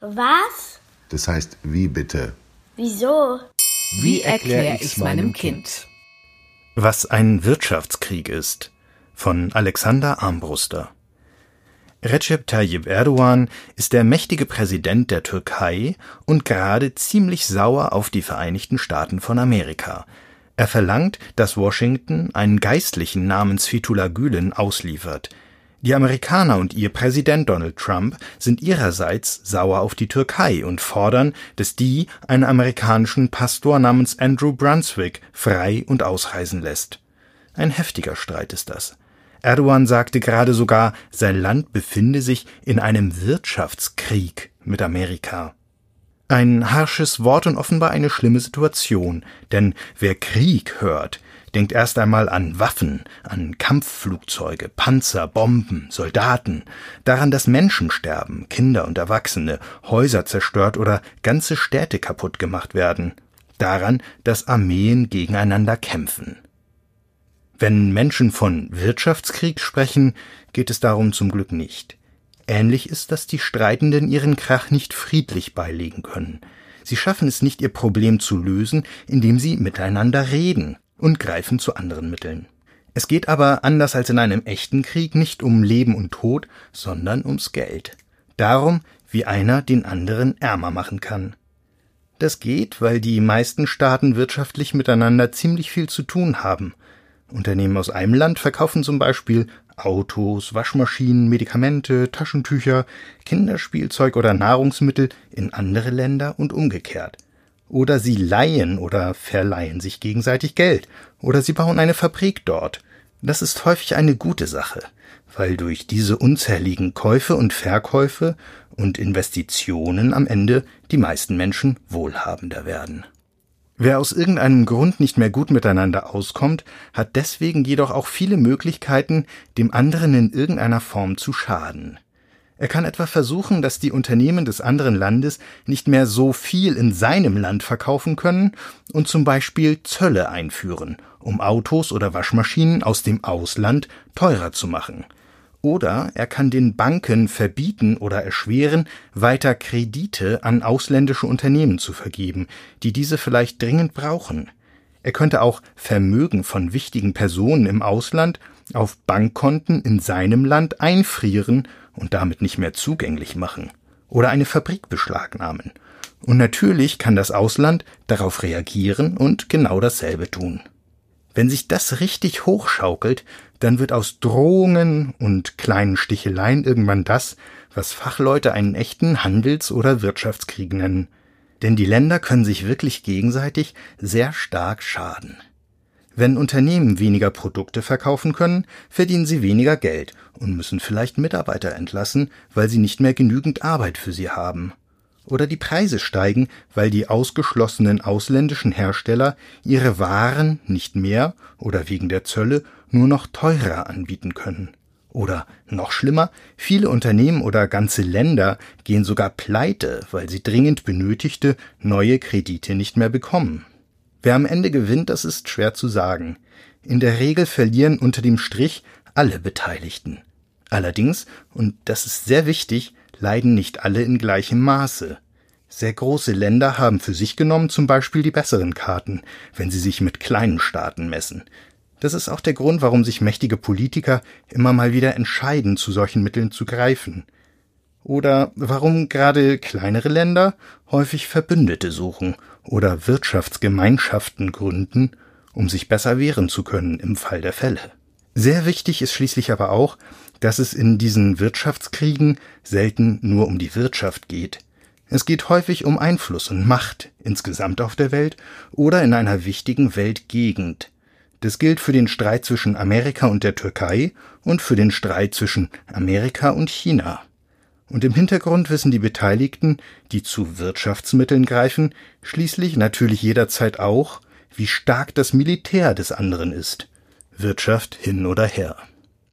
Was? Das heißt, wie bitte? Wieso? Wie erkläre ich's meinem Kind? Was ein Wirtschaftskrieg ist von Alexander Armbruster Recep Tayyip Erdogan ist der mächtige Präsident der Türkei und gerade ziemlich sauer auf die Vereinigten Staaten von Amerika. Er verlangt, dass Washington einen Geistlichen namens Fethullah Gülen ausliefert. Die Amerikaner und ihr Präsident Donald Trump sind ihrerseits sauer auf die Türkei und fordern, dass die einen amerikanischen Pastor namens Andrew Brunswick frei und ausreisen lässt. Ein heftiger Streit ist das. Erdogan sagte gerade sogar, sein Land befinde sich in einem Wirtschaftskrieg mit Amerika. Ein harsches Wort und offenbar eine schlimme Situation, denn wer Krieg hört, denkt erst einmal an Waffen, an Kampfflugzeuge, Panzer, Bomben, Soldaten, daran, dass Menschen sterben, Kinder und Erwachsene, Häuser zerstört oder ganze Städte kaputt gemacht werden, daran, dass Armeen gegeneinander kämpfen. Wenn Menschen von Wirtschaftskrieg sprechen, geht es darum zum Glück nicht. Ähnlich ist, dass die Streitenden ihren Krach nicht friedlich beilegen können. Sie schaffen es nicht, ihr Problem zu lösen, indem sie miteinander reden und greifen zu anderen Mitteln. Es geht aber, anders als in einem echten Krieg, nicht um Leben und Tod, sondern ums Geld. Darum, wie einer den anderen ärmer machen kann. Das geht, weil die meisten Staaten wirtschaftlich miteinander ziemlich viel zu tun haben Unternehmen aus einem Land verkaufen zum Beispiel Autos, Waschmaschinen, Medikamente, Taschentücher, Kinderspielzeug oder Nahrungsmittel in andere Länder und umgekehrt. Oder sie leihen oder verleihen sich gegenseitig Geld. Oder sie bauen eine Fabrik dort. Das ist häufig eine gute Sache, weil durch diese unzähligen Käufe und Verkäufe und Investitionen am Ende die meisten Menschen wohlhabender werden. Wer aus irgendeinem Grund nicht mehr gut miteinander auskommt, hat deswegen jedoch auch viele Möglichkeiten, dem anderen in irgendeiner Form zu schaden. Er kann etwa versuchen, dass die Unternehmen des anderen Landes nicht mehr so viel in seinem Land verkaufen können und zum Beispiel Zölle einführen, um Autos oder Waschmaschinen aus dem Ausland teurer zu machen – oder er kann den Banken verbieten oder erschweren, weiter Kredite an ausländische Unternehmen zu vergeben, die diese vielleicht dringend brauchen. Er könnte auch Vermögen von wichtigen Personen im Ausland auf Bankkonten in seinem Land einfrieren und damit nicht mehr zugänglich machen. Oder eine Fabrik beschlagnahmen. Und natürlich kann das Ausland darauf reagieren und genau dasselbe tun. Wenn sich das richtig hochschaukelt, dann wird aus Drohungen und kleinen Sticheleien irgendwann das, was Fachleute einen echten Handels- oder Wirtschaftskrieg nennen. Denn die Länder können sich wirklich gegenseitig sehr stark schaden. Wenn Unternehmen weniger Produkte verkaufen können, verdienen sie weniger Geld und müssen vielleicht Mitarbeiter entlassen, weil sie nicht mehr genügend Arbeit für sie haben oder die Preise steigen, weil die ausgeschlossenen ausländischen Hersteller ihre Waren nicht mehr oder wegen der Zölle nur noch teurer anbieten können. Oder noch schlimmer, viele Unternehmen oder ganze Länder gehen sogar pleite, weil sie dringend benötigte neue Kredite nicht mehr bekommen. Wer am Ende gewinnt, das ist schwer zu sagen. In der Regel verlieren unter dem Strich alle Beteiligten. Allerdings, und das ist sehr wichtig, leiden nicht alle in gleichem Maße. Sehr große Länder haben für sich genommen zum Beispiel die besseren Karten, wenn sie sich mit kleinen Staaten messen. Das ist auch der Grund, warum sich mächtige Politiker immer mal wieder entscheiden, zu solchen Mitteln zu greifen. Oder warum gerade kleinere Länder häufig Verbündete suchen oder Wirtschaftsgemeinschaften gründen, um sich besser wehren zu können im Fall der Fälle. Sehr wichtig ist schließlich aber auch, dass es in diesen Wirtschaftskriegen selten nur um die Wirtschaft geht. Es geht häufig um Einfluss und Macht insgesamt auf der Welt oder in einer wichtigen Weltgegend. Das gilt für den Streit zwischen Amerika und der Türkei und für den Streit zwischen Amerika und China. Und im Hintergrund wissen die Beteiligten, die zu Wirtschaftsmitteln greifen, schließlich natürlich jederzeit auch, wie stark das Militär des anderen ist. Wirtschaft hin oder her.